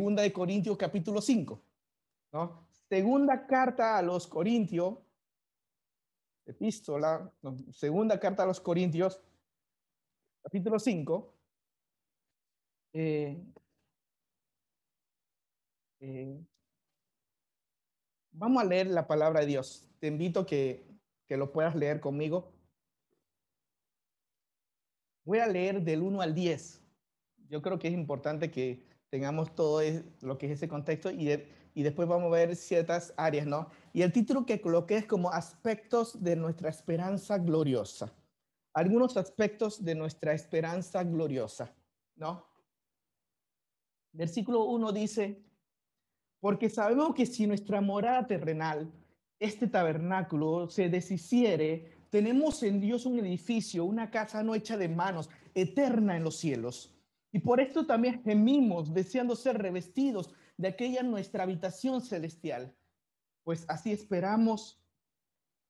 Segunda de Corintios capítulo 5. ¿no? Segunda carta a los Corintios, epístola, segunda carta a los Corintios, capítulo 5. Eh, eh, vamos a leer la palabra de Dios. Te invito que, que lo puedas leer conmigo. Voy a leer del 1 al 10. Yo creo que es importante que tengamos todo lo que es ese contexto y, y después vamos a ver ciertas áreas, ¿no? Y el título que coloqué es como aspectos de nuestra esperanza gloriosa. Algunos aspectos de nuestra esperanza gloriosa, ¿no? Versículo 1 dice, porque sabemos que si nuestra morada terrenal, este tabernáculo, se deshiciere, tenemos en Dios un edificio, una casa no hecha de manos, eterna en los cielos. Y por esto también gemimos, deseando ser revestidos de aquella nuestra habitación celestial. Pues así esperamos,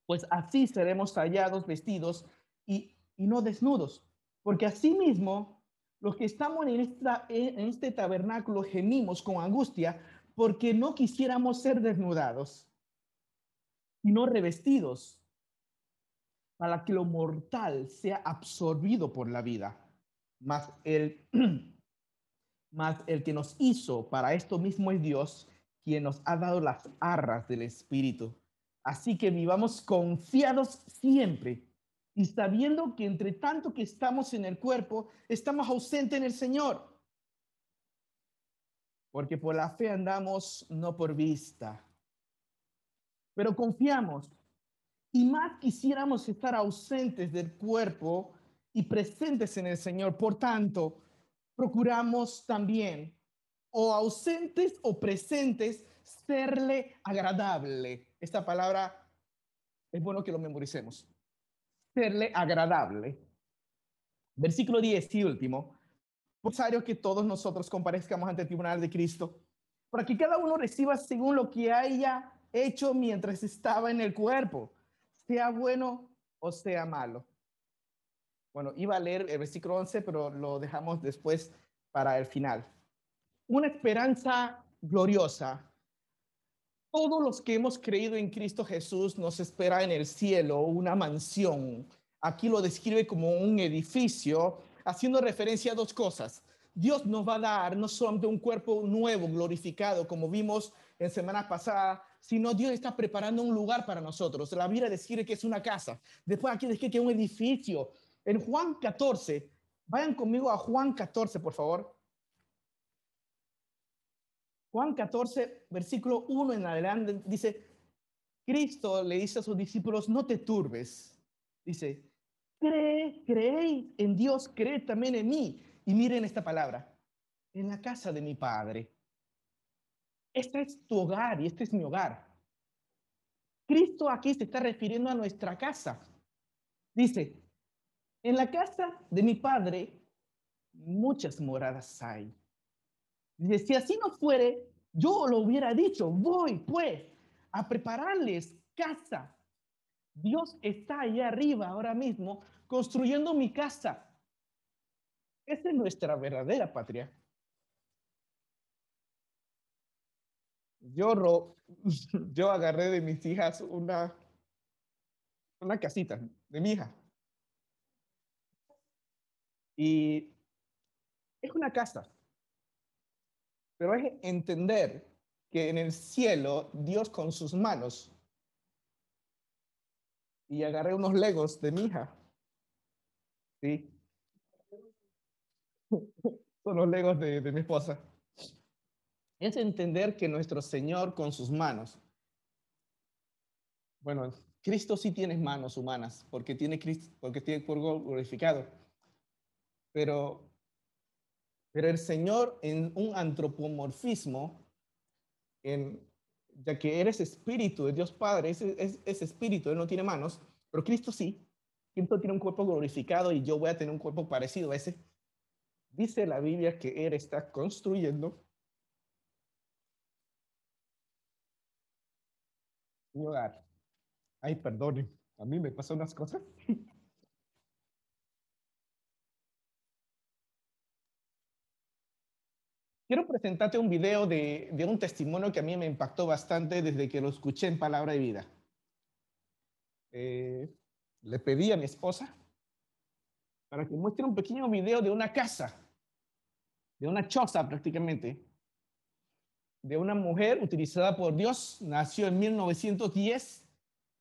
pues así seremos hallados vestidos y, y no desnudos. Porque asimismo, los que estamos en, esta, en este tabernáculo gemimos con angustia porque no quisiéramos ser desnudados, no revestidos, para que lo mortal sea absorbido por la vida. Mas el, mas el que nos hizo para esto mismo es Dios, quien nos ha dado las arras del Espíritu. Así que vivamos confiados siempre y sabiendo que entre tanto que estamos en el cuerpo, estamos ausentes en el Señor. Porque por la fe andamos, no por vista. Pero confiamos y más quisiéramos estar ausentes del cuerpo y presentes en el Señor. Por tanto, procuramos también, o ausentes o presentes, serle agradable. Esta palabra es bueno que lo memoricemos. Serle agradable. Versículo 10 y último. Necesario que todos nosotros comparezcamos ante el tribunal de Cristo, para que cada uno reciba según lo que haya hecho mientras estaba en el cuerpo, sea bueno o sea malo. Bueno, iba a leer el versículo 11, pero lo dejamos después para el final. Una esperanza gloriosa. Todos los que hemos creído en Cristo Jesús nos espera en el cielo una mansión. Aquí lo describe como un edificio, haciendo referencia a dos cosas. Dios nos va a dar no solamente un cuerpo nuevo, glorificado, como vimos en semana pasada, sino Dios está preparando un lugar para nosotros. La Biblia describe que es una casa. Después aquí describe que es un edificio en Juan 14, vayan conmigo a Juan 14, por favor. Juan 14, versículo 1 en adelante, dice, Cristo le dice a sus discípulos, no te turbes. Dice, cree, creéis en Dios, cree también en mí. Y miren esta palabra, en la casa de mi Padre. Este es tu hogar y este es mi hogar. Cristo aquí se está refiriendo a nuestra casa. Dice, en la casa de mi padre muchas moradas hay. Dice, si así no fuere, yo lo hubiera dicho, voy pues a prepararles casa. Dios está allá arriba ahora mismo construyendo mi casa. Esa es nuestra verdadera patria. Yo, yo agarré de mis hijas una, una casita de mi hija. Y es una casa, pero es entender que en el cielo Dios con sus manos, y agarré unos legos de mi hija, ¿sí? Son los legos de, de mi esposa. Es entender que nuestro Señor con sus manos, bueno, Cristo sí tiene manos humanas, porque tiene, Cristo, porque tiene cuerpo glorificado pero, pero el Señor en un antropomorfismo, en, ya que eres espíritu de Dios Padre, es, es, espíritu, Él no tiene manos, pero Cristo sí. Cristo tiene un cuerpo glorificado y yo voy a tener un cuerpo parecido a ese. Dice la Biblia que Él está construyendo mi hogar. Ay, perdone, a mí me pasan unas cosas. quiero presentarte un video de, de, un testimonio que a mí me impactó bastante desde que lo escuché en Palabra de Vida. Eh, le pedí a mi esposa para que muestre un pequeño video de una casa, de una choza prácticamente, de una mujer utilizada por Dios, nació en 1910,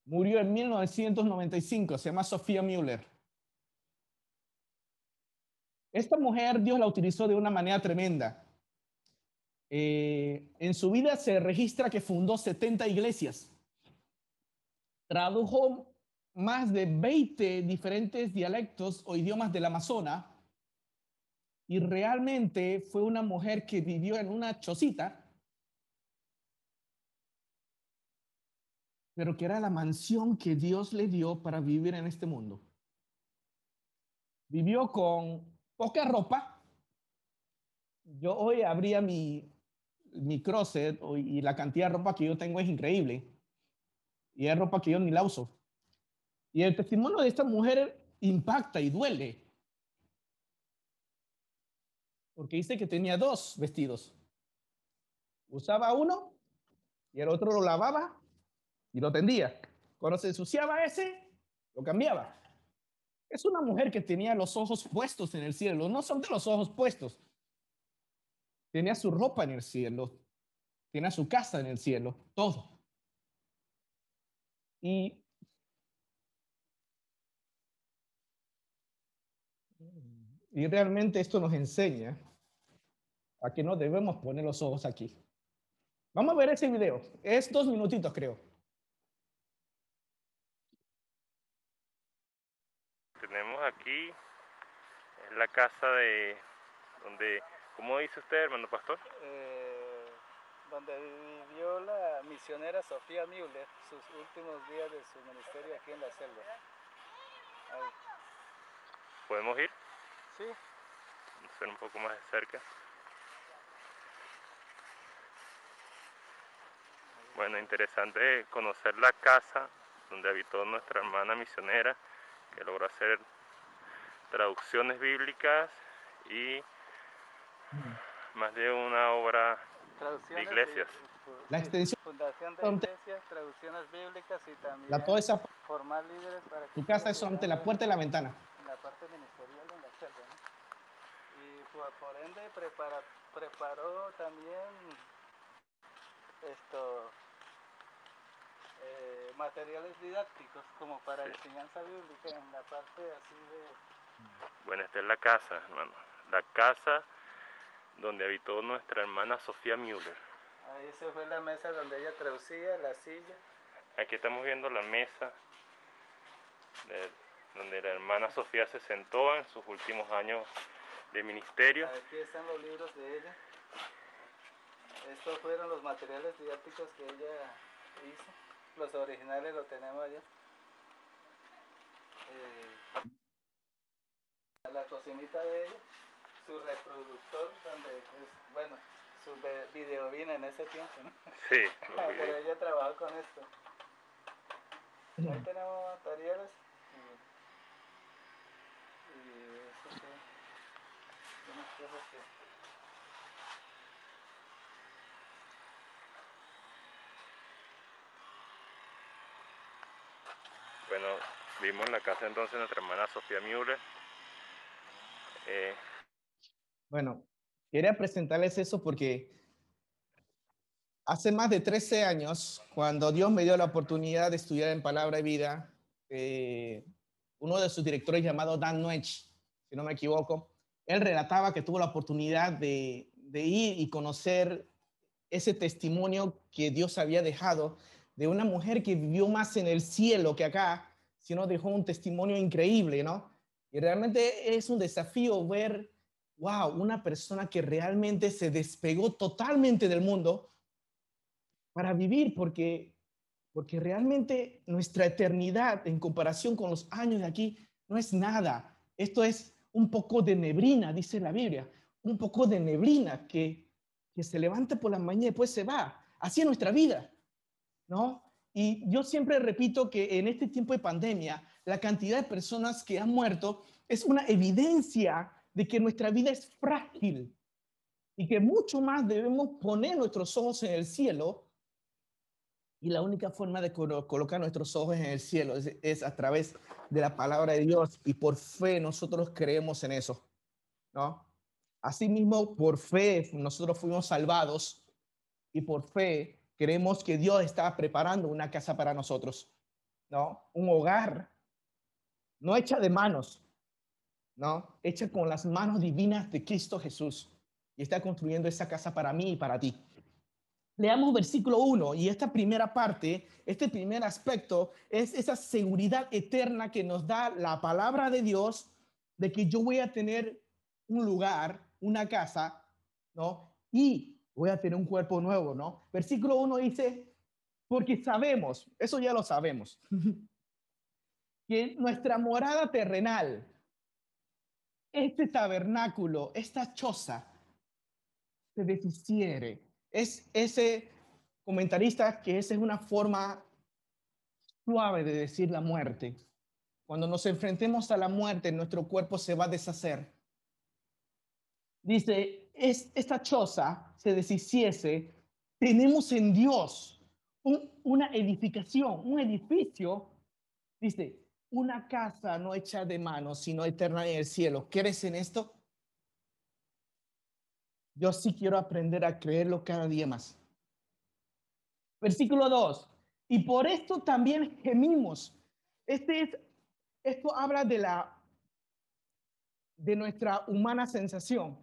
murió en 1995, se llama Sofía Müller. Esta mujer Dios la utilizó de una manera tremenda. Eh, en su vida se registra que fundó 70 iglesias, tradujo más de 20 diferentes dialectos o idiomas del Amazonas y realmente fue una mujer que vivió en una chocita, pero que era la mansión que Dios le dio para vivir en este mundo. Vivió con poca ropa. Yo hoy abría mi, mi closet y la cantidad de ropa que yo tengo es increíble. Y es ropa que yo ni la uso. Y el testimonio de esta mujer impacta y duele. Porque dice que tenía dos vestidos. Usaba uno y el otro lo lavaba y lo tendía. Cuando se ensuciaba ese, lo cambiaba. Es una mujer que tenía los ojos puestos en el cielo. No son de los ojos puestos. Tenía su ropa en el cielo. Tenía su casa en el cielo. Todo. Y Y realmente esto nos enseña a que no debemos poner los ojos aquí. Vamos a ver ese video. Es dos minutitos, creo. Tenemos aquí la casa de donde, ¿cómo dice usted, hermano pastor? Eh, donde vivió la misionera Sofía Müller sus últimos días de su ministerio aquí en la selva. ¿Podemos ir? Sí. Vamos a ver un poco más de cerca. Bueno, interesante conocer la casa donde habitó nuestra hermana misionera, que logró hacer traducciones bíblicas y más de una obra de iglesias. La extensión. Fundación de iglesias, traducciones bíblicas y también la, toda esa, formar líderes para Tu casa es ante la puerta y la ventana. La parte ministerial de la selva, ¿no? Y por, por ende prepara, preparó también esto eh, materiales didácticos como para Sí. enseñanza bíblica en la parte así de Bueno, esta es la casa, hermano. La casa donde habitó nuestra hermana Sofía Müller. ahí esa fue la mesa donde ella traducía, la silla. Aquí estamos viendo la mesa de- donde la hermana Sofía se sentó en sus últimos años de ministerio. Aquí están los libros de ella. Estos fueron los materiales didácticos que ella hizo. Los originales los tenemos allá. Eh, la cocinita de ella, su reproductor, donde es, bueno, su ve- videobina en ese tiempo, ¿no? Sí, los Pero ella trabajó con esto. Ahí tenemos materiales. Y, y eso sí. Unas cosas que. Bueno, vimos la casa entonces de nuestra hermana Sofía Müller. Eh, Bueno, quería presentarles eso porque hace más de 13 años, cuando Dios me dio la oportunidad de estudiar en Palabra y Vida, eh, uno de sus directores llamado Dan Nuech, si no me equivoco, él relataba que tuvo la oportunidad de, de ir y conocer ese testimonio que Dios había dejado de una mujer que vivió más en el cielo que acá, sino dejó un testimonio increíble, ¿no? Y realmente es un desafío ver, wow, una persona que realmente se despegó totalmente del mundo para vivir, porque, porque realmente nuestra eternidad en comparación con los años de aquí no es nada. Esto es un poco de neblina, dice la Biblia, un poco de neblina que, que se levanta por la mañana y después se va. Así es nuestra vida, ¿no? Y yo siempre repito que en este tiempo de pandemia, la cantidad de personas que han muerto es una evidencia de que nuestra vida es frágil. y que mucho más debemos poner nuestros ojos en el cielo. Y la única forma de colocar nuestros ojos en el cielo es, a través de la palabra de Dios y por fe nosotros creemos en eso, ¿no? Asimismo, por fe nosotros fuimos salvados y por fe creemos que Dios está preparando una casa para nosotros, ¿no? Un hogar, no hecha de manos, ¿no? Hecha con las manos divinas de Cristo Jesús. Y está construyendo esa casa para mí y para ti. Leamos versículo 1 y esta primera parte, este primer aspecto es esa seguridad eterna que nos da la palabra de Dios de que yo voy a tener un lugar, una casa, ¿no? Y voy a tener un cuerpo nuevo, ¿no? Versículo 1 dice, porque sabemos, eso ya lo sabemos, que nuestra morada terrenal, este tabernáculo, esta choza, se deshiere. Es ese comentarista que esa es una forma suave de decir la muerte. Cuando nos enfrentemos a la muerte, nuestro cuerpo se va a deshacer. Dice, es, esta choza se deshiciese, tenemos en Dios una edificación, un edificio, dice, una casa no hecha de manos, sino eterna en el cielo. ¿Crees en esto? Yo sí quiero aprender a creerlo cada día más. Versículo 2. Y por esto también gemimos. Este es, esto habla de la de nuestra humana sensación,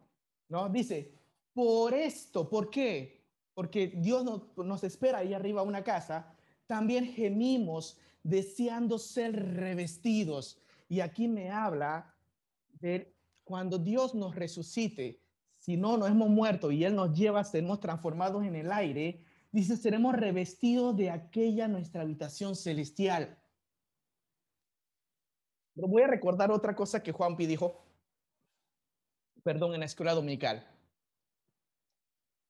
¿no? Dice, por esto, ¿por qué? Porque Dios nos, espera ahí arriba una casa, también gemimos deseando ser revestidos. Y aquí me habla de cuando Dios nos resucite, si no, nos hemos muerto y Él nos lleva, seremos transformados en el aire, dice, seremos revestidos de aquella nuestra habitación celestial. voy a recordar otra cosa que Juanpi dijo, perdón, en la escuela dominical.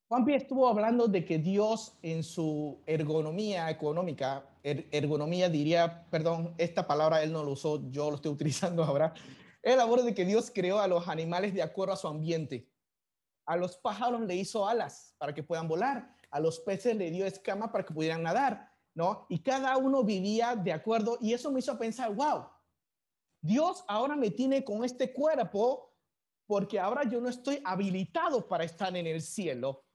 Juanpi estuvo hablando de que Dios en su ergonomía económica, er, ergonomía diría, perdón, esta palabra él no lo usó, yo lo estoy utilizando ahora. Él habló de que Dios creó a los animales de acuerdo a su ambiente. A los pájaros le hizo alas para que puedan volar, a los peces le dio escamas para que pudieran nadar, ¿no? Y cada uno vivía de acuerdo y eso me hizo pensar, wow, Dios ahora me tiene con este cuerpo porque ahora yo no estoy habilitado para estar en el cielo.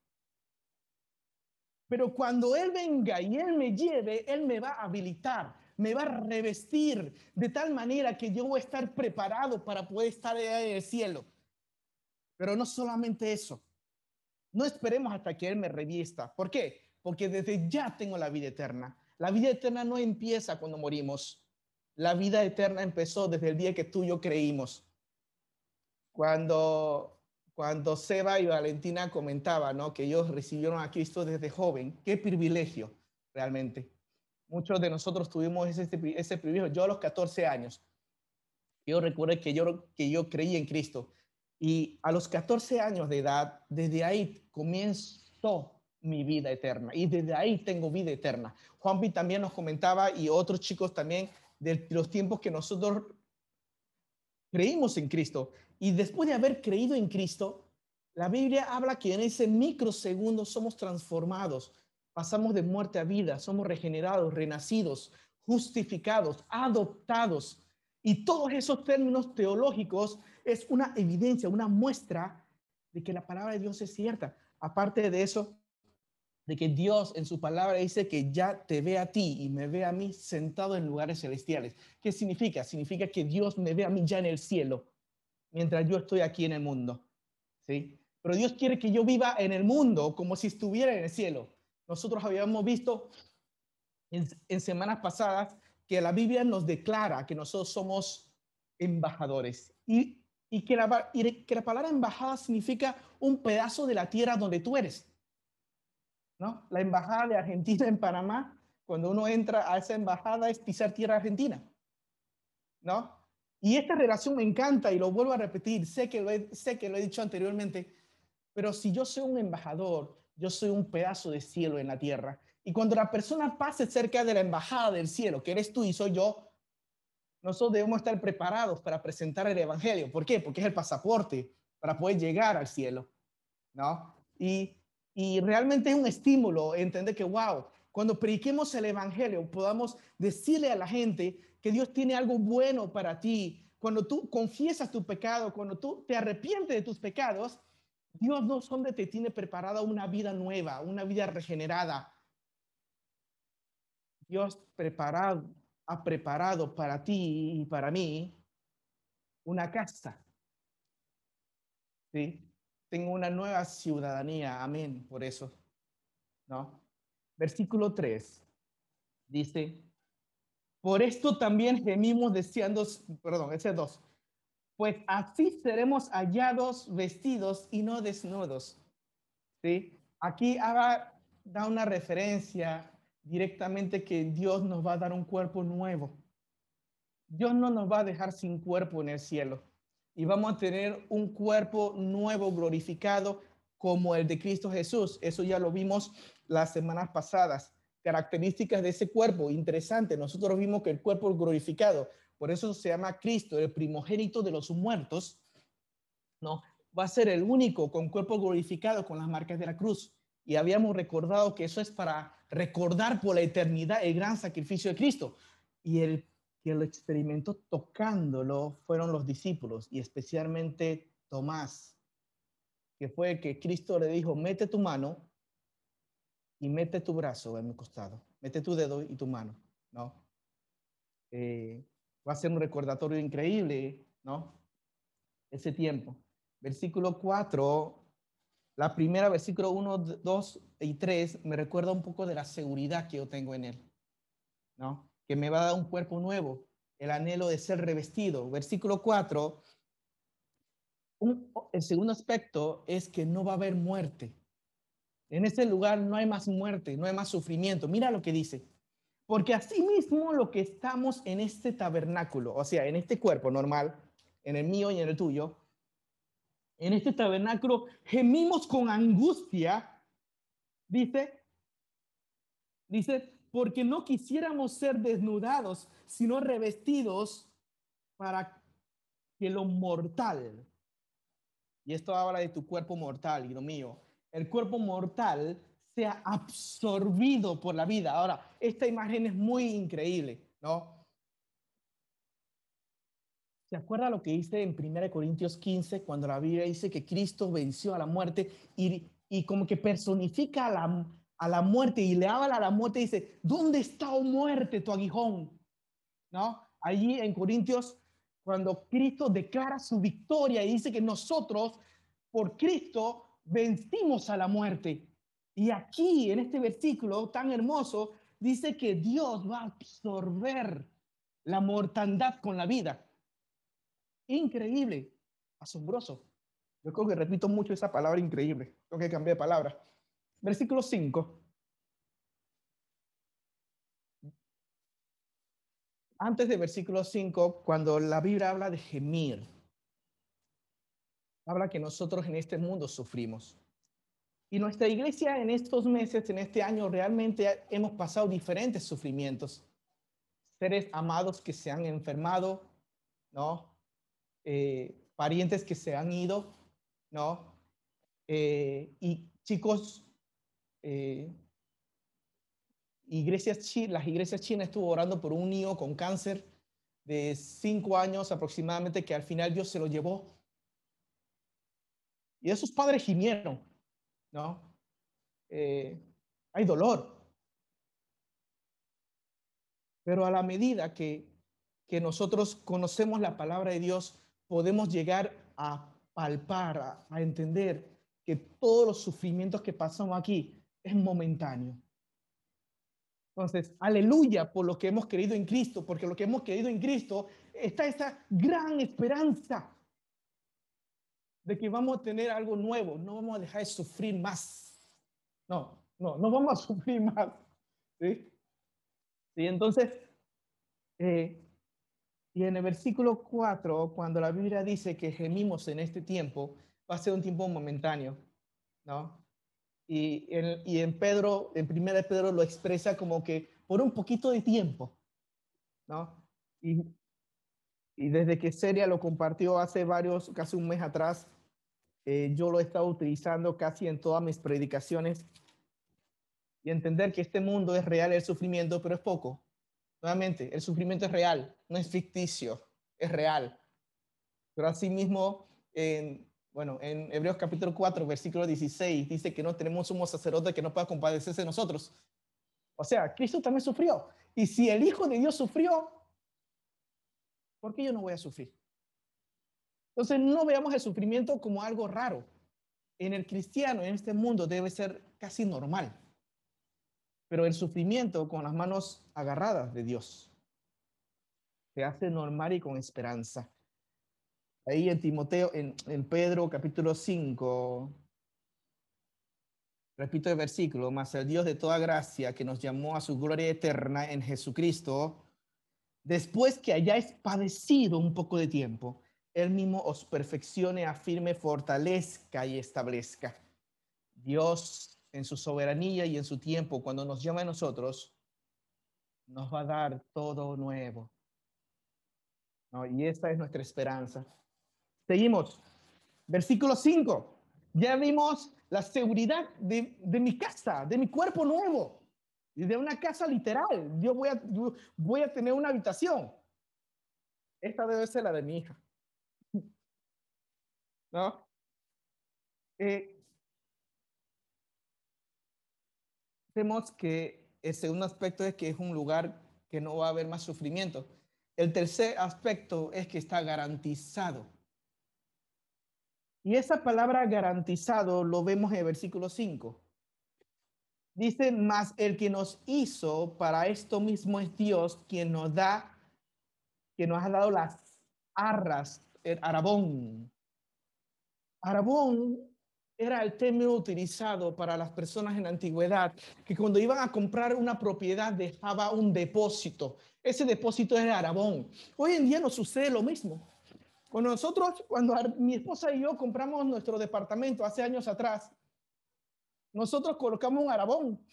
Pero cuando Él venga y Él me lleve, Él me va a habilitar, me va a revestir de tal manera que yo voy a estar preparado para poder estar en el cielo. Pero no solamente eso. No esperemos hasta que Él me revista. ¿Por qué? Porque desde ya tengo la vida eterna. La vida eterna no empieza cuando morimos. La vida eterna empezó desde el día que tú y yo creímos. Cuando, cuando Seba y Valentina comentaban ¿no? que ellos recibieron a Cristo desde joven, qué privilegio realmente. Muchos de nosotros tuvimos ese, ese privilegio. Yo a los 14 años, yo recuerdo que yo, que yo creí en Cristo y a los 14 años de edad, desde ahí comienzo mi vida eterna y desde ahí tengo vida eterna. Juanpi también nos comentaba y otros chicos también de los tiempos que nosotros creímos en Cristo. Y después de haber creído en Cristo, la Biblia habla que en ese microsegundo somos transformados, pasamos de muerte a vida, somos regenerados, renacidos, justificados, adoptados. Y todos esos términos teológicos es una evidencia, una muestra de que la palabra de Dios es cierta. Aparte de eso, de que Dios en su palabra dice que ya te ve a ti y me ve a mí sentado en lugares celestiales. ¿Qué significa? Significa que Dios me ve a mí ya en el cielo, mientras yo estoy aquí en el mundo. ¿Sí? Pero Dios quiere que yo viva en el mundo como si estuviera en el cielo. Nosotros habíamos visto en, semanas pasadas que la Biblia nos declara que nosotros somos embajadores. Y y que, la, que la palabra embajada significa un pedazo de la tierra donde tú eres. ¿no? La embajada de Argentina en Panamá, cuando uno entra a esa embajada es pisar tierra argentina. ¿no? Y esta relación me encanta y lo vuelvo a repetir, sé que lo he, sé que lo he dicho anteriormente, pero si yo soy un embajador, yo soy un pedazo de cielo en la tierra. Y cuando la persona pase cerca de la embajada del cielo, que eres tú y soy yo, nosotros debemos estar preparados para presentar el Evangelio. ¿Por qué? Porque es el pasaporte para poder llegar al cielo. ¿no? Y, y realmente es un estímulo entender que, wow, cuando prediquemos el Evangelio, podamos decirle a la gente que Dios tiene algo bueno para ti. Cuando tú confiesas tu pecado, cuando tú te arrepientes de tus pecados, Dios no solo te tiene preparada una vida nueva, una vida regenerada. Dios ha preparado para ti y para mí una casa. ¿Sí? Tengo una nueva ciudadanía. Amén. Por eso. ¿No? Versículo 3 dice, por esto también gemimos deseando, perdón, ese 2, pues así seremos hallados vestidos y no desnudos. ¿Sí? Aquí haga, da una referencia directamente que Dios nos va a dar un cuerpo nuevo. Dios no nos va a dejar sin cuerpo en el cielo y vamos a tener un cuerpo nuevo, glorificado, como el de Cristo Jesús. Eso ya lo vimos las semanas pasadas. Características de ese cuerpo, interesante. Nosotros vimos que el cuerpo glorificado, por eso se llama Cristo, el primogénito de los muertos, ¿no? Va a ser el único con cuerpo glorificado con las marcas de la cruz. Y habíamos recordado que eso es para recordar por la eternidad el gran sacrificio de Cristo. Y el que lo experimentó tocándolo fueron los discípulos y especialmente Tomás, que fue que Cristo le dijo, mete tu mano y mete tu brazo en mi costado, mete tu dedo y tu mano, ¿no? Eh, va a ser un recordatorio increíble, ¿no? Ese tiempo. Versículo 4, la primera, versículo 1, 2 y 3, me recuerda un poco de la seguridad que yo tengo en él, ¿no? Que me va a dar un cuerpo nuevo, el anhelo de ser revestido. Versículo 4, el segundo aspecto es que no va a haber muerte. En ese lugar no hay más muerte, no hay más sufrimiento. Mira lo que dice. Porque así mismo lo que estamos en este tabernáculo, o sea, en este cuerpo normal, en el mío y en el tuyo, en este tabernáculo gemimos con angustia, dice, dice, porque no quisiéramos ser desnudados, sino revestidos para que lo mortal, y esto habla de tu cuerpo mortal lo mío, el cuerpo mortal sea absorbido por la vida. Ahora, esta imagen es muy increíble, ¿no? ¿Se acuerda lo que dice en 1 Corintios 15 cuando la Biblia dice que Cristo venció a la muerte y, y como que personifica a la, a la muerte y le habla a la muerte y dice, ¿dónde está, oh muerte, tu aguijón? ¿No? Allí en Corintios, cuando Cristo declara su victoria y dice que nosotros, por Cristo, vencimos a la muerte. Y aquí, en este versículo tan hermoso, dice que Dios va a absorber la mortandad con la vida. Increíble, asombroso. Yo creo que repito mucho esa palabra increíble. Tengo que cambiar de palabra. Versículo 5. Antes de versículo 5, cuando la Biblia habla de gemir, habla que nosotros en este mundo sufrimos. Y nuestra iglesia en estos meses, en este año, realmente hemos pasado diferentes sufrimientos. Seres amados que se han enfermado, ¿no? Eh, parientes que se han ido, ¿no? Eh, y chicos, eh, iglesias, las iglesias chinas estuvo orando por un niño con cáncer de cinco años aproximadamente que al final Dios se lo llevó y esos padres gimieron, ¿no? Eh, hay dolor. Pero a la medida que, que nosotros conocemos la palabra de Dios, podemos llegar a palpar, a, entender que todos los sufrimientos que pasamos aquí es momentáneo. Entonces, aleluya por lo que hemos creído en Cristo, porque lo que hemos creído en Cristo está esa gran esperanza de que vamos a tener algo nuevo, no vamos a dejar de sufrir más. No, no, no vamos a sufrir más. ¿Sí? ¿Sí? Entonces, eh, y en el versículo 4, cuando la Biblia dice que gemimos en este tiempo, va a ser un tiempo momentáneo, ¿no? Y en, y en Pedro, en primera Pedro lo expresa como que por un poquito de tiempo, ¿no? Y y desde que Seria lo compartió hace varios, casi un mes atrás, eh, yo lo he estado utilizando casi en todas mis predicaciones y entender que este mundo es real el sufrimiento, pero es poco. Nuevamente, el sufrimiento es real, no es ficticio, es real. Pero asimismo, en, bueno, en Hebreos capítulo 4, versículo 16, dice que no tenemos un sacerdote que no pueda compadecerse de nosotros. O sea, Cristo también sufrió. Y si el Hijo de Dios sufrió, ¿por qué yo no voy a sufrir? Entonces, no veamos el sufrimiento como algo raro. En el cristiano, en este mundo, debe ser casi normal pero el sufrimiento con las manos agarradas de Dios se hace normal y con esperanza. Ahí en Timoteo, en, Pedro capítulo 5, repito el versículo, mas el Dios de toda gracia que nos llamó a su gloria eterna en Jesucristo, después que hayáis padecido un poco de tiempo, Él mismo os perfeccione, afirme, fortalezca y establezca. Dios en su soberanía y en su tiempo, cuando nos llama a nosotros, nos va a dar todo nuevo. Y esta es nuestra esperanza. Seguimos. Versículo 5. Ya vimos la seguridad de, mi casa, de mi cuerpo nuevo, y de una casa literal. Yo voy a, voy a tener una habitación. Esta debe ser la de mi hija. ¿No? Eh, Vemos que el segundo aspecto es que es un lugar que no va a haber más sufrimiento. El tercer aspecto es que está garantizado. Y esa palabra garantizado lo vemos en el versículo 5. Dice, más el que nos hizo para esto mismo es Dios quien nos da, que nos ha dado las arras, el arabón. Arabón era el término utilizado para las personas en la antigüedad, que cuando iban a comprar una propiedad dejaba un depósito. Ese depósito era arabón. Hoy en día no sucede lo mismo. Cuando nosotros, cuando mi esposa y yo compramos nuestro departamento hace años atrás, nosotros colocamos un arabón.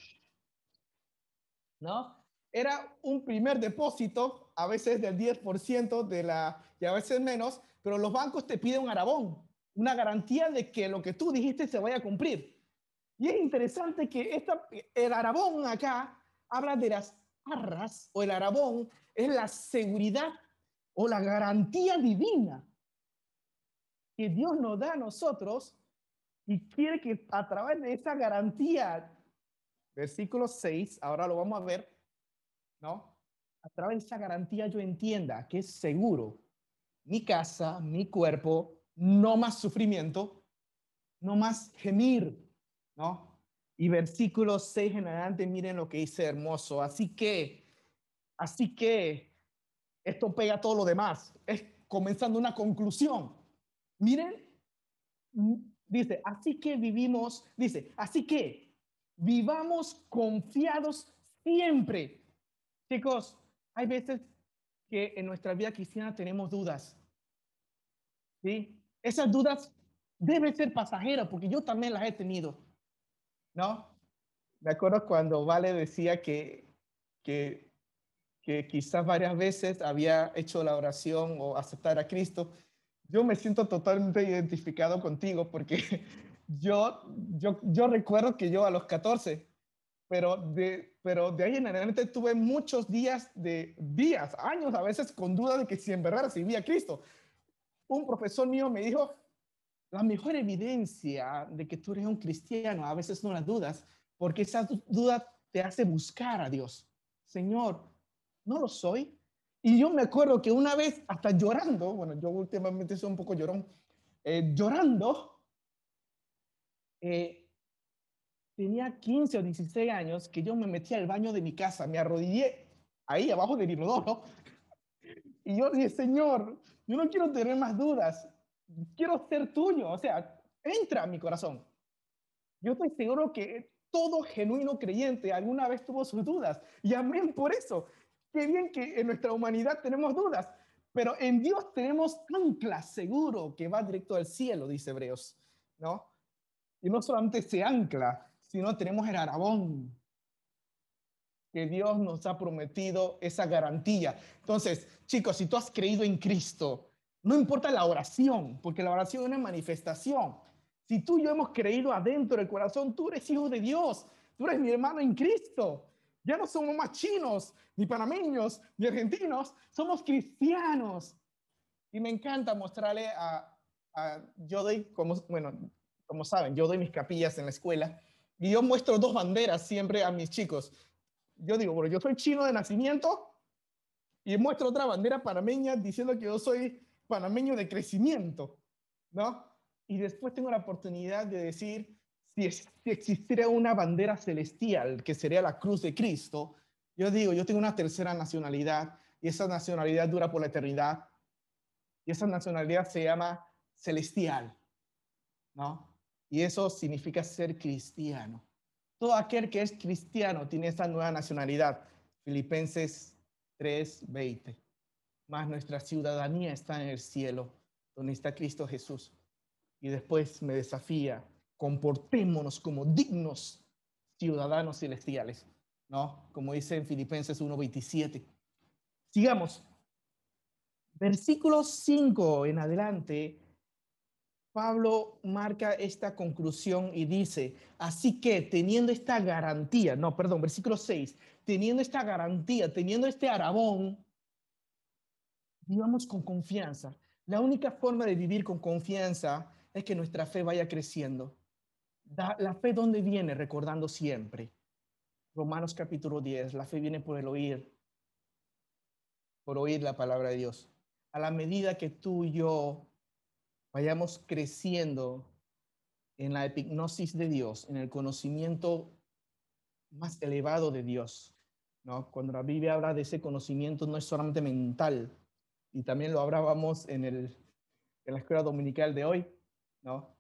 ¿No? Era un primer depósito, a veces del 10% de la, y a veces menos, pero los bancos te piden un arabón una garantía de que lo que tú dijiste se vaya a cumplir. Y es interesante que esta, el arabón acá habla de las arras, o el arabón es la seguridad o la garantía divina que Dios nos da a nosotros y quiere que a través de esa garantía, versículo 6, ahora lo vamos a ver, ¿no? A través de esa garantía yo entienda que es seguro mi casa, mi cuerpo, no más sufrimiento, no más gemir, ¿no? Y versículo 6 en adelante, miren lo que dice hermoso. Así que, así que, esto pega todo lo demás. Es comenzando una conclusión. Miren, dice, así que vivimos, dice, así que vivamos confiados siempre. Chicos, hay veces que en nuestra vida cristiana tenemos dudas. ¿Sí? Esas dudas deben ser pasajeras porque yo también las he tenido, ¿no? Me acuerdo cuando Vale decía que, que, que quizás varias veces había hecho la oración o aceptar a Cristo. Yo me siento totalmente identificado contigo porque yo, yo, yo recuerdo que yo a los 14, pero de, pero de ahí en adelante tuve muchos días, de días, años a veces con duda de que si en verdad recibía a Cristo un profesor mío me dijo, la mejor evidencia de que tú eres un cristiano, a veces no las dudas, porque esa duda te hace buscar a Dios. Señor, no lo soy. Y yo me acuerdo que una vez, hasta llorando, bueno, yo últimamente soy un poco llorón, eh, llorando, eh, tenía 15 o 16 años que yo me metí al baño de mi casa, me arrodillé ahí abajo del inodoro y yo dije, Señor, yo no quiero tener más dudas. Quiero ser tuyo. O sea, entra a mi corazón. Yo estoy seguro que todo genuino creyente alguna vez tuvo sus dudas. Y amén por eso. Qué bien que en nuestra humanidad tenemos dudas. Pero en Dios tenemos ancla seguro que va directo al cielo, dice Hebreos. ¿No? Y no solamente se ancla, sino tenemos el arabón, que Dios nos ha prometido esa garantía. Entonces, chicos, si tú has creído en Cristo, no importa la oración, porque la oración es una manifestación. Si tú y yo hemos creído adentro del corazón, tú eres hijo de Dios, tú eres mi hermano en Cristo. Ya no somos más chinos, ni panameños, ni argentinos, somos cristianos. Y me encanta mostrarle a, a yo doy, como, bueno, como saben, yo doy mis capillas en la escuela y yo muestro dos banderas siempre a mis chicos. Yo digo, bueno, yo soy chino de nacimiento y muestro otra bandera panameña diciendo que yo soy panameño de crecimiento, ¿no? Y después tengo la oportunidad de decir, existiera una bandera celestial, que sería la cruz de Cristo, yo digo, yo tengo una tercera nacionalidad y esa nacionalidad dura por la eternidad. Y esa nacionalidad se llama celestial, ¿no? Y eso significa ser cristiano. Todo aquel que es cristiano tiene esa nueva nacionalidad. Filipenses 3:20. Más nuestra ciudadanía está en el cielo, donde está Cristo Jesús. Y después me desafía, comportémonos como dignos ciudadanos celestiales, ¿no? Como dice en Filipenses 1:27. Sigamos. Versículo 5 en adelante Pablo marca esta conclusión y dice, así que teniendo esta garantía, no, perdón, versículo 6, teniendo esta garantía, teniendo este arabón, vivamos con confianza. La única forma de vivir con confianza es que nuestra fe vaya creciendo. La fe dónde viene, recordando siempre. Romanos capítulo 10, la fe viene por el oír, por oír la palabra de Dios. A la medida que tú y yo vayamos creciendo en la epignosis de Dios, en el conocimiento más elevado de Dios. ¿no? Cuando la Biblia habla de ese conocimiento no es solamente mental, y también lo hablábamos en, el, en la escuela dominical de hoy, ¿no?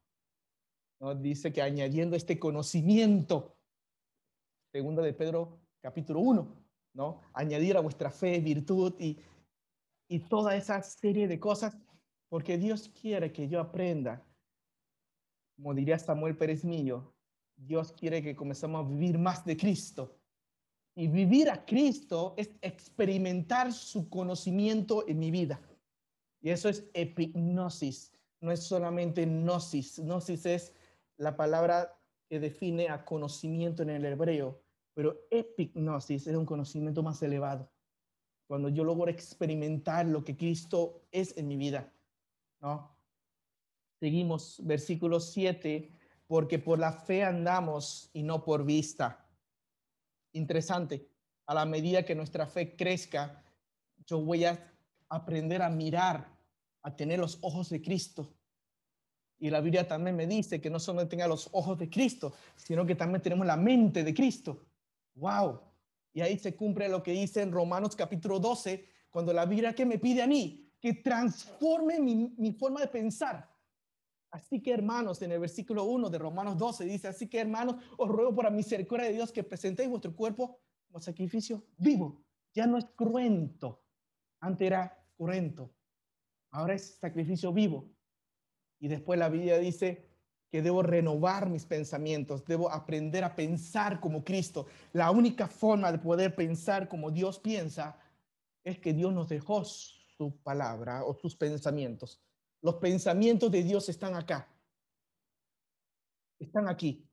¿No? Dice que añadiendo este conocimiento, segunda de Pedro capítulo 1, ¿no? Añadir a vuestra fe, virtud y, y toda esa serie de cosas porque Dios quiere que yo aprenda. Como diría Samuel Pérez Millo, Dios quiere que comencemos a vivir más de Cristo. Y vivir a Cristo es experimentar su conocimiento en mi vida. Y eso es epignosis, no es solamente gnosis. Gnosis es la palabra que define a conocimiento en el hebreo, pero epignosis es un conocimiento más elevado. Cuando yo logro experimentar lo que Cristo es en mi vida. ¿no? Seguimos, versículo 7, porque por la fe andamos y no por vista. Interesante, a la medida que nuestra fe crezca, yo voy a aprender a mirar, a tener los ojos de Cristo. Y la Biblia también me dice que no solo tenga los ojos de Cristo, sino que también tenemos la mente de Cristo. ¡Wow! Y ahí se cumple lo que dice en Romanos capítulo 12, cuando la Biblia que me pide a mí, que transforme mi, forma de pensar. Así que hermanos, en el versículo 1 de Romanos 12 dice, así que hermanos, os ruego por la misericordia de Dios que presentéis vuestro cuerpo como sacrificio vivo. Ya no es cruento. Antes era cruento. Ahora es sacrificio vivo. Y después la Biblia dice que debo renovar mis pensamientos, debo aprender a pensar como Cristo. La única forma de poder pensar como Dios piensa es que Dios nos dejó su palabra o sus pensamientos. Los pensamientos de Dios están acá. Están aquí.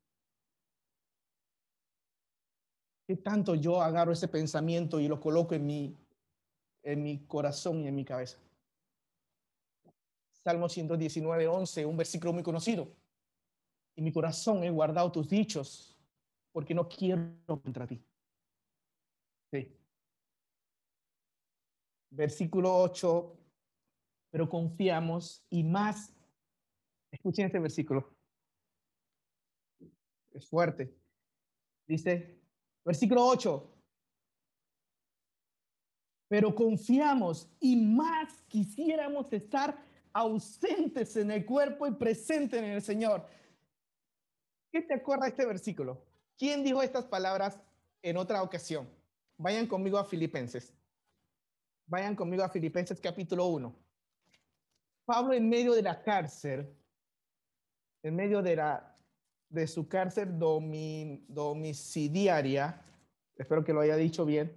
¿Qué tanto yo agarro ese pensamiento y lo coloco en mi, en mi corazón y en mi cabeza? Salmo 119, 11, un versículo muy conocido. Y mi corazón he guardado tus dichos porque no quiero contra ti. Sí versículo 8, pero confiamos y más, escuchen este versículo, es fuerte. Dice, versículo 8, pero confiamos y más quisiéramos estar ausentes en el cuerpo y presentes en el Señor. ¿Qué te acuerda este versículo? ¿Quién dijo estas palabras en otra ocasión? Vayan conmigo a Filipenses. Vayan conmigo a Filipenses capítulo 1. Pablo en medio de la cárcel, en medio de, la, de su cárcel domiciliaria, espero que lo haya dicho bien,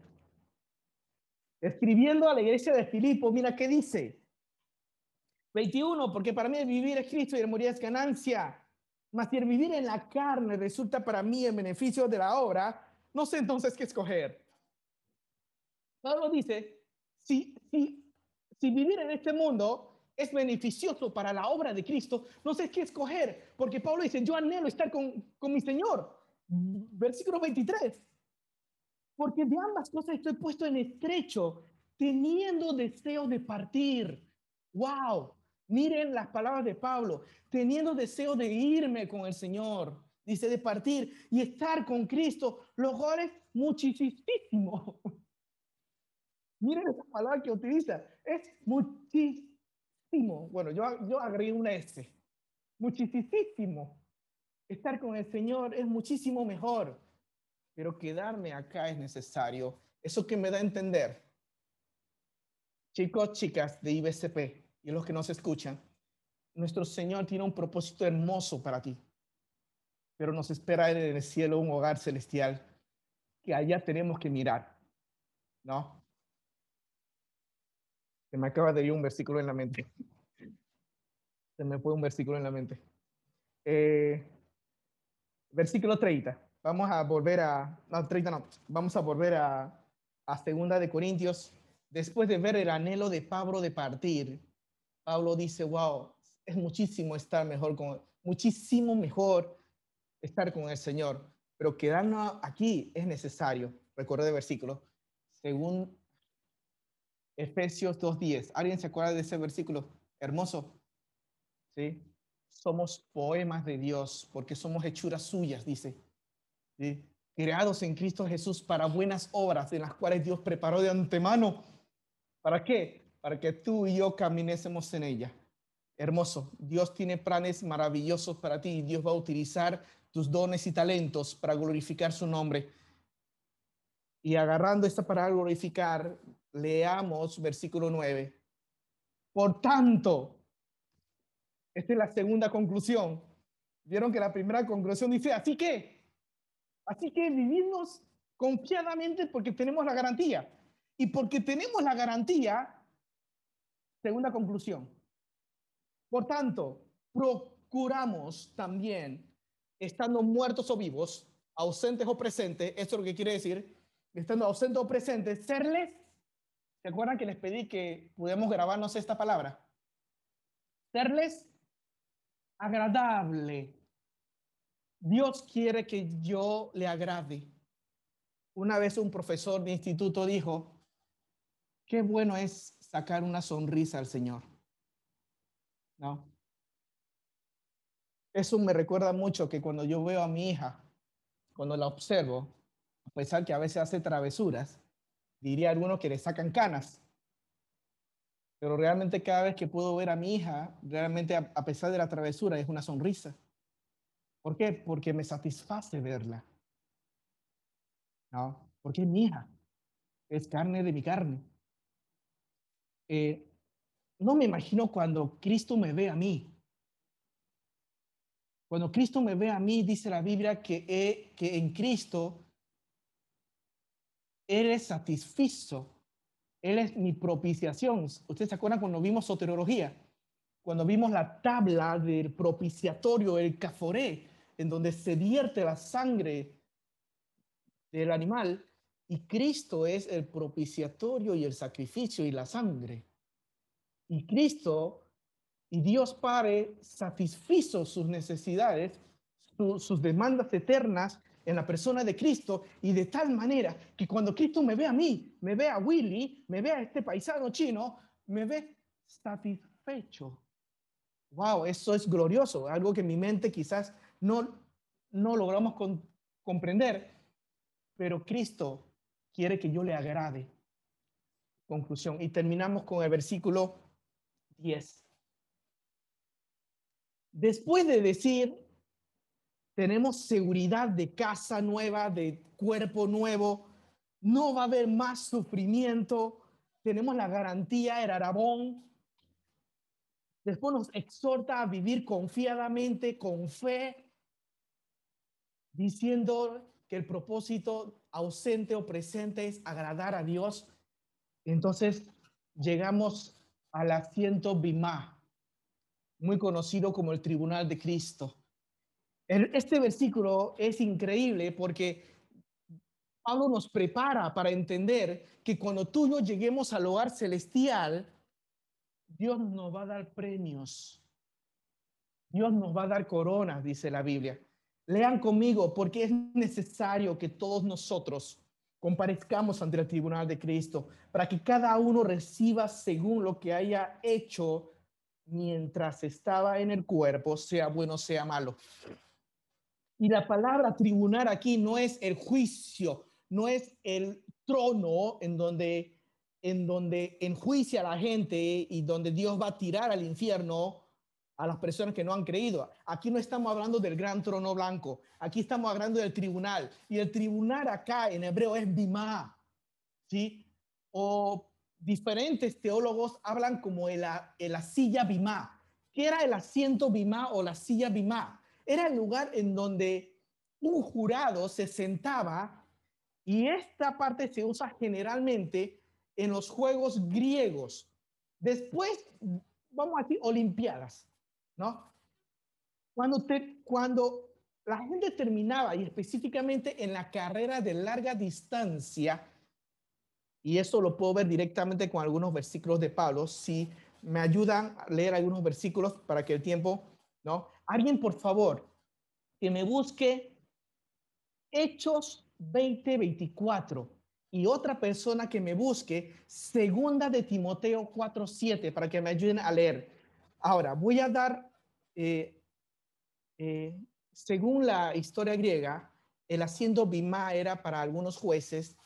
escribiendo a la iglesia de Filipo, mira qué dice. 21, porque para mí el vivir es Cristo y el morir es ganancia. Mas si el vivir en la carne resulta para mí en beneficio de la obra, no sé entonces qué escoger. Pablo dice, si, si, si vivir en este mundo es beneficioso para la obra de Cristo, no sé qué escoger, porque Pablo dice, yo anhelo estar con, con mi Señor. Versículo 23. Porque de ambas cosas estoy puesto en estrecho, teniendo deseo de partir. ¡Wow! Miren las palabras de Pablo, teniendo deseo de irme con el Señor, dice de partir y estar con Cristo, lo cual es muchísimo. Miren esa palabra que utiliza, es muchísimo. Bueno, yo, yo agregué una S, muchísimo. Estar con el Señor es muchísimo mejor, pero quedarme acá es necesario. Eso que me da a entender. Chicos, chicas de IBCP, y los que nos escuchan, nuestro Señor tiene un propósito hermoso para ti, pero nos espera en el cielo un hogar celestial que allá tenemos que mirar, ¿no? Se me acaba de ir un versículo en la mente. Se me fue un versículo en la mente. Eh, versículo 30. Vamos a volver a, no, 30 no, vamos a volver a, a segunda de Corintios. Después de ver el anhelo de Pablo de partir, Pablo dice, wow, es muchísimo estar mejor con, muchísimo mejor estar con el Señor, pero quedarnos aquí es necesario. Recuerda el versículo, según Efesios 2.10. ¿Alguien se acuerda de ese versículo? Hermoso. ¿Sí? Somos poemas de Dios porque somos hechuras suyas, dice. ¿Sí? Creados en Cristo Jesús para buenas obras en las cuales Dios preparó de antemano. ¿Para qué? Para que tú y yo caminésemos en ella. Hermoso, Dios tiene planes maravillosos para ti y Dios va a utilizar tus dones y talentos para glorificar su nombre. Y agarrando esta para glorificar, leamos versículo 9. Por tanto, esta es la segunda conclusión. Vieron que la primera conclusión dice, así que, así que vivimos confiadamente porque tenemos la garantía. Y porque tenemos la garantía, Segunda conclusión. Por tanto, procuramos también, estando muertos o vivos, ausentes o presentes, esto es lo que quiere decir, estando ausentes o presentes, serles, ¿se acuerdan que les pedí que pudiéramos grabarnos esta palabra? Serles agradable. Dios quiere que yo le agrade. Una vez un profesor de instituto dijo, qué bueno es sacar una sonrisa al Señor. ¿No? Eso me recuerda mucho que cuando yo veo a mi hija, cuando la observo, a pesar que a veces hace travesuras, diría algunos que le sacan canas. Pero realmente cada vez que puedo ver a mi hija, realmente a pesar de la travesura, es una sonrisa. ¿Por qué? Porque me satisface verla. ¿No? Porque es mi hija. Es carne de mi carne. Eh, no me imagino cuando Cristo me ve a mí. Cuando Cristo me ve a mí, dice la Biblia que, en Cristo Él es satisfizo. Él es mi propiciación. ¿Ustedes se acuerdan cuando vimos soteriología? Cuando vimos la tabla del propiciatorio, el caforé, en donde se vierte la sangre del animal, y Cristo es el propiciatorio y el sacrificio y la sangre. Y Cristo y Dios Padre satisfizo sus necesidades, sus demandas eternas en la persona de Cristo y de tal manera que cuando Cristo me ve a mí, me ve a Willy, me ve a este paisano chino, me ve satisfecho. Wow, eso es glorioso, algo que mi mente quizás no, no logramos comprender, pero Cristo quiere que yo le agrade. Conclusión. Y terminamos con el versículo 10. Después de decir, tenemos seguridad de casa nueva, de cuerpo nuevo, no va a haber más sufrimiento, tenemos la garantía, el arabón. Después nos exhorta a vivir confiadamente, con fe, diciendo que el propósito ausente o presente es agradar a Dios, entonces llegamos al asiento Bimá, muy conocido como el Tribunal de Cristo. Este versículo es increíble porque Pablo nos prepara para entender que cuando tú y yo lleguemos al hogar celestial, Dios nos va a dar premios. Dios nos va a dar coronas, dice la Biblia. Lean conmigo porque es necesario que todos nosotros comparezcamos ante el tribunal de Cristo para que cada uno reciba según lo que haya hecho mientras estaba en el cuerpo, sea bueno, sea malo. Y la palabra tribunal aquí no es el juicio, no es el trono en donde, en donde enjuicia a la gente y donde Dios va a tirar al infierno a las personas que no han creído. Aquí no estamos hablando del gran trono blanco, aquí estamos hablando del tribunal. Y el tribunal acá en hebreo es bimá, ¿sí? O diferentes teólogos hablan como el, el la silla bimá. ¿Qué era el asiento bimá o la silla bimá? Era el lugar en donde un jurado se sentaba y esta parte se usa generalmente en los juegos griegos. Después, vamos a decir, olimpiadas. ¿No? Cuando, te, cuando la gente terminaba, y específicamente en la carrera de larga distancia, y eso lo puedo ver directamente con algunos versículos de Pablo, si me ayudan a leer algunos versículos para que el tiempo, ¿no? Alguien, por favor, que me busque Hechos 20, 24 y otra persona que me busque Segunda de Timoteo 4, 7 para que me ayuden a leer. Ahora, voy a dar, eh, eh, según la historia griega, el asiento bimá era para algunos jueces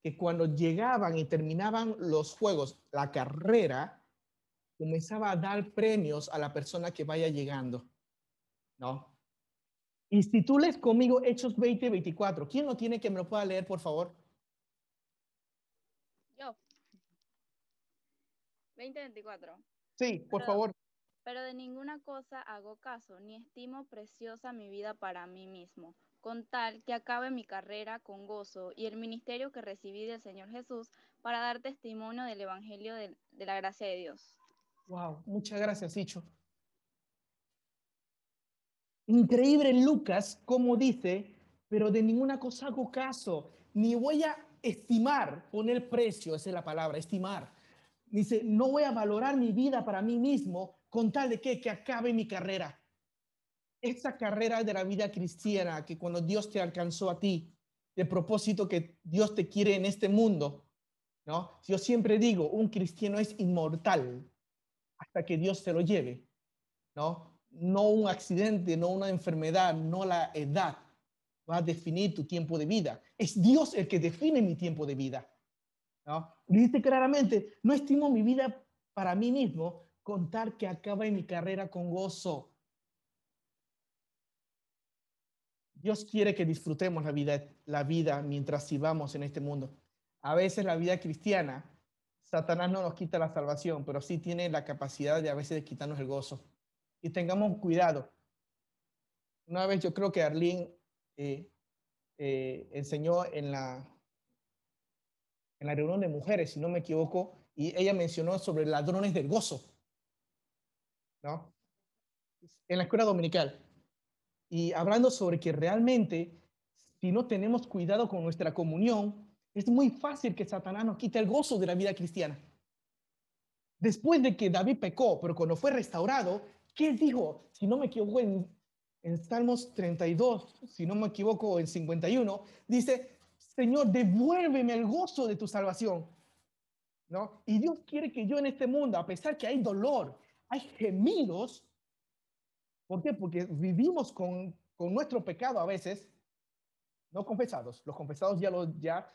que cuando llegaban y terminaban los juegos, la carrera, comenzaba a dar premios a la persona que vaya llegando, ¿no? Y si tú lees conmigo Hechos 20, 24, ¿quién lo tiene que me lo pueda leer, por favor? Yo. 2024. Sí, por Pero- favor. Pero de ninguna cosa hago caso, ni estimo preciosa mi vida para mí mismo, con tal que acabe mi carrera con gozo y el ministerio que recibí del Señor Jesús para dar testimonio del Evangelio de, la gracia de Dios. Wow, muchas gracias, Icho. Increíble Lucas, como dice, pero de ninguna cosa hago caso, ni voy a estimar, poner precio, esa es la palabra, estimar. Dice, no voy a valorar mi vida para mí mismo con tal de que, que acabe mi carrera. Esa carrera de la vida cristiana, que cuando Dios te alcanzó a ti, de propósito que Dios te quiere en este mundo, ¿no? Yo siempre digo, un cristiano es inmortal hasta que Dios se lo lleve, ¿no? No un accidente, no una enfermedad, no la edad va a definir tu tiempo de vida. Es Dios el que define mi tiempo de vida, ¿no? Dice claramente, no estimo mi vida para mí mismo, contar que acabe mi carrera con gozo. Dios quiere que disfrutemos la vida, la vida mientras vivamos en este mundo. A veces la vida cristiana, Satanás no nos quita la salvación, pero sí tiene la capacidad de a veces de quitarnos el gozo. Y tengamos cuidado. Una vez yo creo que Arlene eh, eh, enseñó en la, en la reunión de mujeres, si no me equivoco, y ella mencionó sobre ladrones del gozo. ¿No? En la escuela dominical. Y hablando sobre que realmente, si no tenemos cuidado con nuestra comunión, es muy fácil que Satanás nos quite el gozo de la vida cristiana. Después de que David pecó, pero cuando fue restaurado, ¿qué dijo? Si no me equivoco, en, en Salmos 32, si no me equivoco, en 51, dice, Señor, devuélveme el gozo de tu salvación. ¿No? Y Dios quiere que yo en este mundo, a pesar que hay dolor, hay gemidos, ¿por qué? Porque vivimos con, con nuestro pecado a veces, no confesados, los confesados ya, lo, ya,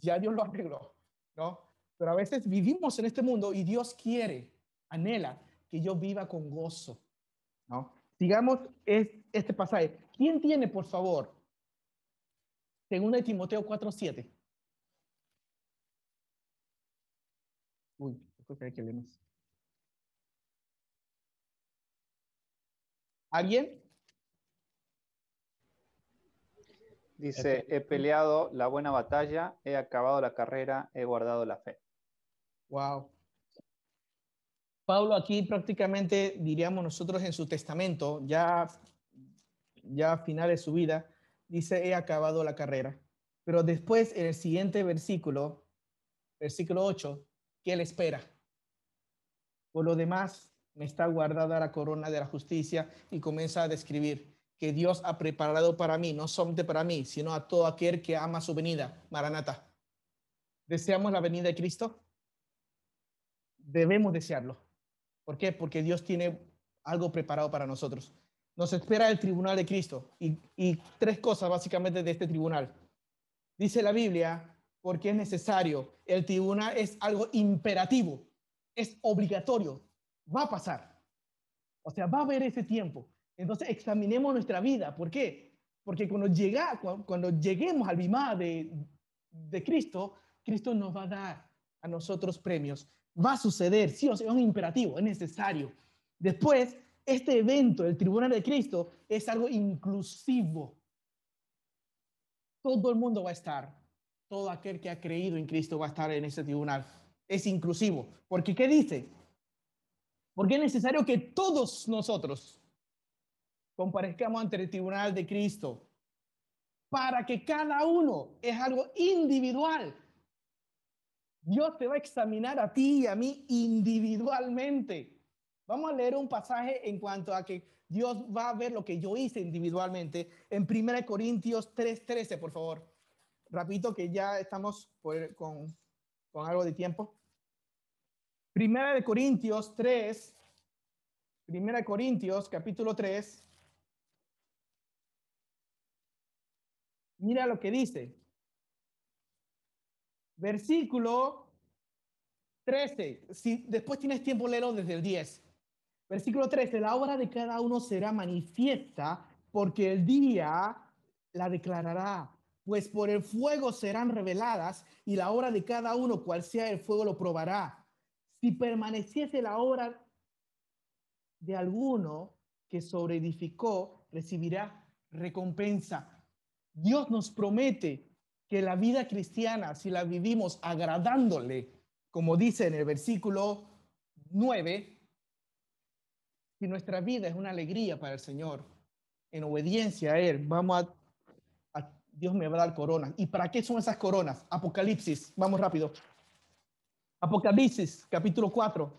ya Dios lo arregló, ¿no? Pero a veces vivimos en este mundo y Dios quiere, anhela que yo viva con gozo, ¿no? Sigamos es, este pasaje. ¿Quién tiene, por favor, según de Timoteo 4.7? Uy, creo que hay que leer más. ¿Alguien? Dice, he peleado la buena batalla, he acabado la carrera, he guardado la fe. Wow. Pablo aquí prácticamente, diríamos nosotros en su testamento, ya ya a final de su vida, dice, he acabado la carrera. Pero después, en el siguiente versículo, versículo 8, ¿qué le espera? Por lo demás, me está guardada la corona de la justicia y comienza a describir que Dios ha preparado para mí, no solamente para mí, sino a todo aquel que ama su venida, Maranata. ¿Deseamos la venida de Cristo? Debemos desearlo. ¿Por qué? Porque Dios tiene algo preparado para nosotros. Nos espera el tribunal de Cristo y, y tres cosas básicamente de este tribunal. Dice la Biblia, porque es necesario. El tribunal es algo imperativo, es obligatorio, va a pasar. O sea, va a haber ese tiempo. Entonces, examinemos nuestra vida. ¿Por qué? Porque cuando, llega, cuando lleguemos al bimá de, Cristo, Cristo nos va a dar a nosotros premios. Va a suceder, sí sí, es un imperativo, es necesario. Después, este evento, el tribunal de Cristo, es algo inclusivo. Todo el mundo va a estar, todo aquel que ha creído en Cristo va a estar en ese tribunal. Es inclusivo. Porque, ¿qué dice? Porque es necesario que todos nosotros comparezcamos ante el tribunal de Cristo para que cada uno es algo individual. Dios te va a examinar a ti y a mí individualmente. Vamos a leer un pasaje en cuanto a que Dios va a ver lo que yo hice individualmente en 1 Corintios 3:13, por favor. Rapidito que ya estamos con, con algo de tiempo. Primera de Corintios 3, Primera de Corintios capítulo 3. Mira lo que dice. Versículo 13. Si después tienes tiempo, léelo desde el 10. Versículo 13. La obra de cada uno será manifiesta porque el día la declarará. Pues por el fuego serán reveladas y la obra de cada uno, cual sea el fuego, lo probará si permaneciese la obra de alguno que sobreedificó, recibirá recompensa. Dios nos promete que la vida cristiana, si la vivimos agradándole, como dice en el versículo 9, si nuestra vida es una alegría para el Señor, en obediencia a Él, vamos a, Dios me va a dar coronas. ¿Y para qué son esas coronas? Apocalipsis, vamos rápido. Apocalipsis, capítulo 4.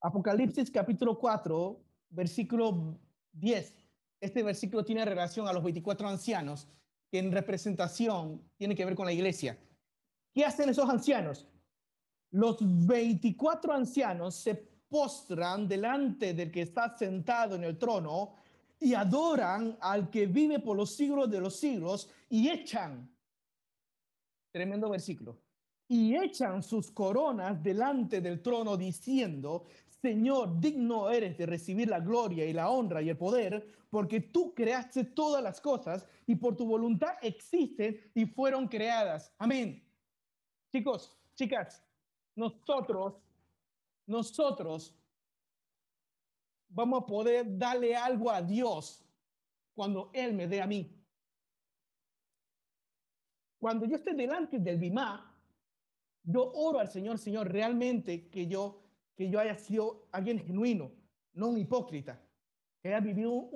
Apocalipsis, capítulo 4, versículo 10. Este versículo tiene relación a los 24 ancianos, que en representación tiene que ver con la iglesia. ¿Qué hacen esos ancianos? Los 24 ancianos se postran delante del que está sentado en el trono y adoran al que vive por los siglos de los siglos y echan, tremendo versículo, y echan sus coronas delante del trono diciendo, Señor, digno eres de recibir la gloria y la honra y el poder, porque tú creaste todas las cosas y por tu voluntad existen y fueron creadas. Amén. Chicos, chicas, nosotros, nosotros vamos a poder darle algo a Dios cuando Él me dé a mí. Cuando yo esté delante del Bimá, yo oro al Señor, Señor, realmente que yo, que yo haya sido alguien genuino, no un hipócrita, que haya vivido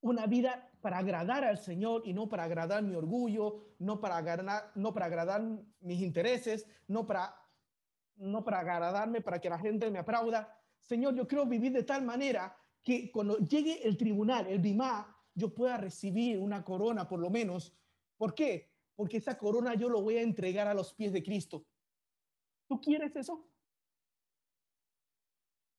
una vida para agradar al Señor y no para agradar mi orgullo, no para agradar, no para agradar mis intereses, no para, no para agradarme, para que la gente me aplauda, Señor, yo quiero vivir de tal manera que cuando llegue el tribunal, el BIMA, yo pueda recibir una corona por lo menos. ¿Por qué? Porque esa corona yo lo voy a entregar a los pies de Cristo. ¿Tú quieres eso?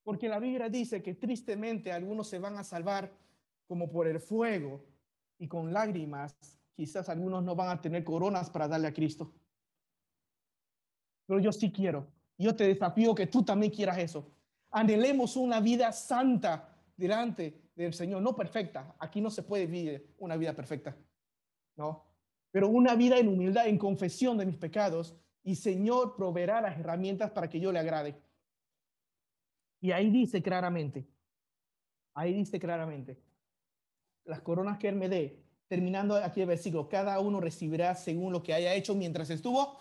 Porque la Biblia dice que tristemente algunos se van a salvar como por el fuego y con lágrimas. Quizás algunos no van a tener coronas para darle a Cristo. Pero yo sí quiero. Yo te desafío que tú también quieras eso anhelemos una vida santa delante del Señor, no perfecta. Aquí no se puede vivir una vida perfecta, ¿no? Pero una vida en humildad, en confesión de mis pecados, y Señor proveerá las herramientas para que yo le agrade. Y ahí dice claramente, ahí dice claramente, las coronas que Él me dé, terminando aquí el versículo, cada uno recibirá según lo que haya hecho mientras estuvo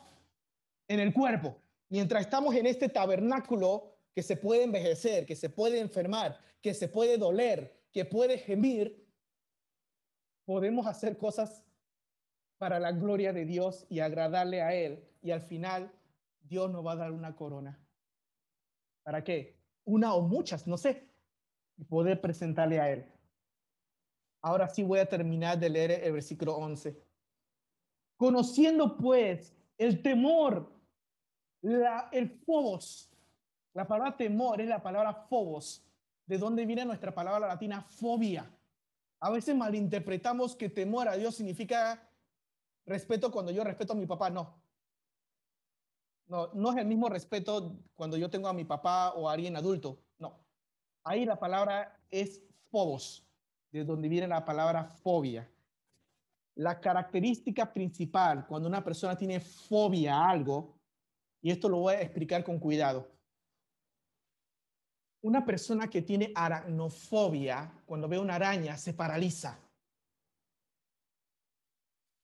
en el cuerpo. Mientras estamos en este tabernáculo que se puede envejecer, que se puede enfermar, que se puede doler, que puede gemir, podemos hacer cosas para la gloria de Dios y agradarle a Él. Y al final, Dios nos va a dar una corona. ¿Para qué? Una o muchas, no sé, y poder presentarle a Él. Ahora sí voy a terminar de leer el versículo 11. Conociendo pues el temor, la, el fobos, la palabra temor es la palabra fobos, de donde viene nuestra palabra latina fobia. A veces malinterpretamos que temor a Dios significa respeto cuando yo respeto a mi papá. No. No, es el mismo respeto cuando yo tengo a mi papá o a alguien adulto. No. Ahí la palabra es fobos, de donde viene la palabra fobia. La característica principal cuando una persona tiene fobia a algo, y esto lo voy a explicar con cuidado. Una persona que tiene aracnofobia, cuando ve una araña, se paraliza.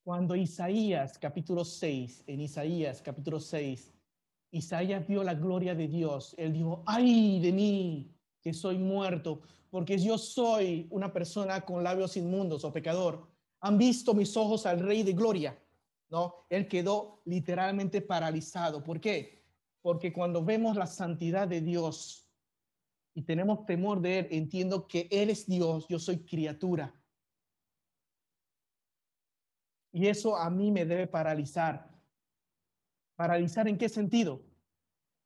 Cuando Isaías capítulo 6, en Isaías capítulo 6, Isaías vio la gloria de Dios, él dijo, ay de mí, que soy muerto, porque yo soy una persona con labios inmundos o pecador. Han visto mis ojos al Rey de Gloria, ¿no? Él quedó literalmente paralizado. ¿Por qué? Porque cuando vemos la santidad de Dios y tenemos temor de Él, entiendo que Él es Dios, yo soy criatura. Y eso a mí me debe paralizar. ¿Paralizar en qué sentido?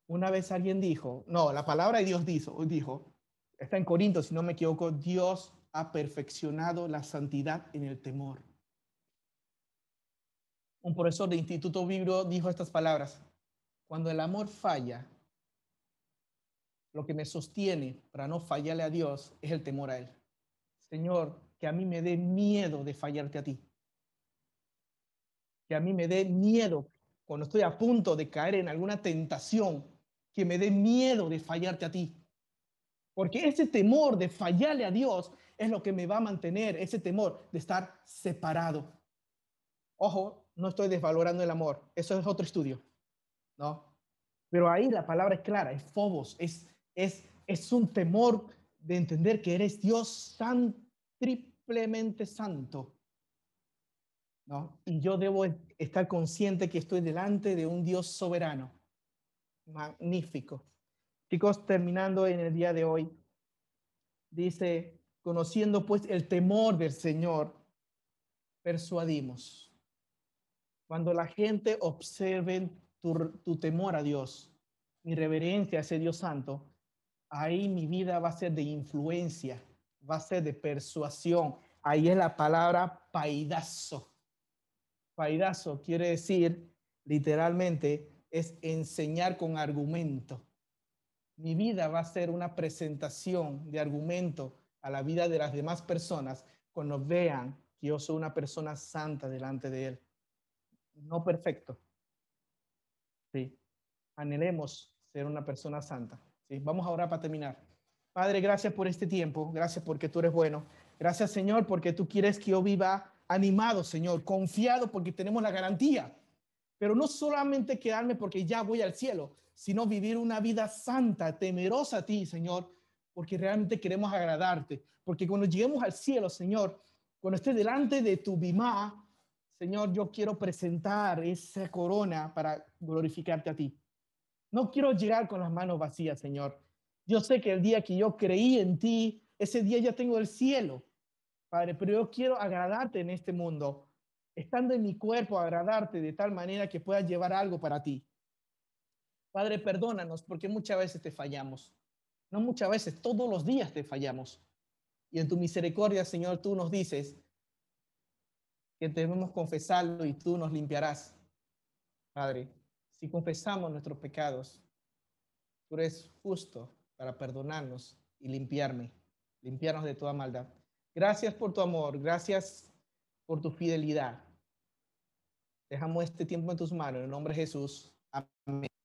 Una vez alguien dijo, no, la palabra de Dios dijo, dijo, está en Corinto, si no me equivoco, Dios ha perfeccionado la santidad en el temor. Un profesor de Instituto Bíblico dijo estas palabras, cuando el amor falla, lo que me sostiene para no fallarle a Dios es el temor a Él. Señor, que a mí me dé miedo de fallarte a ti que a mí me dé miedo cuando estoy a punto de caer en alguna tentación, que me dé miedo de fallarte a ti. Porque ese temor de fallarle a Dios es lo que me va a mantener, ese temor de estar separado. Ojo, no estoy desvalorando el amor, eso es otro estudio, ¿no? Pero ahí la palabra es clara, es fobos, es, es, un temor de entender que eres Dios san, triplemente santo y yo debo estar consciente que estoy delante de un Dios soberano. Magnífico. Chicos, terminando en el día de hoy, dice, conociendo pues el temor del Señor, persuadimos. Cuando la gente observe tu, tu temor a Dios, mi reverencia a ese Dios santo, ahí mi vida va a ser de influencia, va a ser de persuasión. Ahí es la palabra paidazo Paidazo quiere decir, literalmente, es enseñar con argumento. Mi vida va a ser una presentación de argumento a la vida de las demás personas cuando vean que yo soy una persona santa delante de Él. No perfecto. Sí. Anhelemos ser una persona santa. Vamos a orar para terminar. Padre, gracias por este tiempo. Gracias porque tú eres bueno. Gracias, Señor, porque tú quieres que yo viva animado, Señor, confiado porque tenemos la garantía. Pero no solamente quedarme porque ya voy al cielo, sino vivir una vida santa, temerosa a ti, Señor, porque realmente queremos agradarte. Porque cuando lleguemos al cielo, Señor, cuando esté delante de tu bimá, Señor, yo quiero presentar esa corona para glorificarte a ti. No quiero llegar con las manos vacías, Señor. Yo sé que el día que yo creí en ti, ese día ya tengo el cielo. Padre, pero yo quiero agradarte en este mundo, estando en mi cuerpo, agradarte de tal manera que puedas llevar algo para ti. Padre, perdónanos porque muchas veces te fallamos. No muchas veces, todos los días te fallamos. Y en tu misericordia, Señor, tú nos dices que debemos confesarlo y tú nos limpiarás. Padre, si confesamos nuestros pecados, tú eres justo para perdonarnos y limpiarme, limpiarnos de toda maldad. Gracias por tu amor, gracias por tu fidelidad. Dejamos este tiempo en tus manos, en el nombre de Jesús. Amén.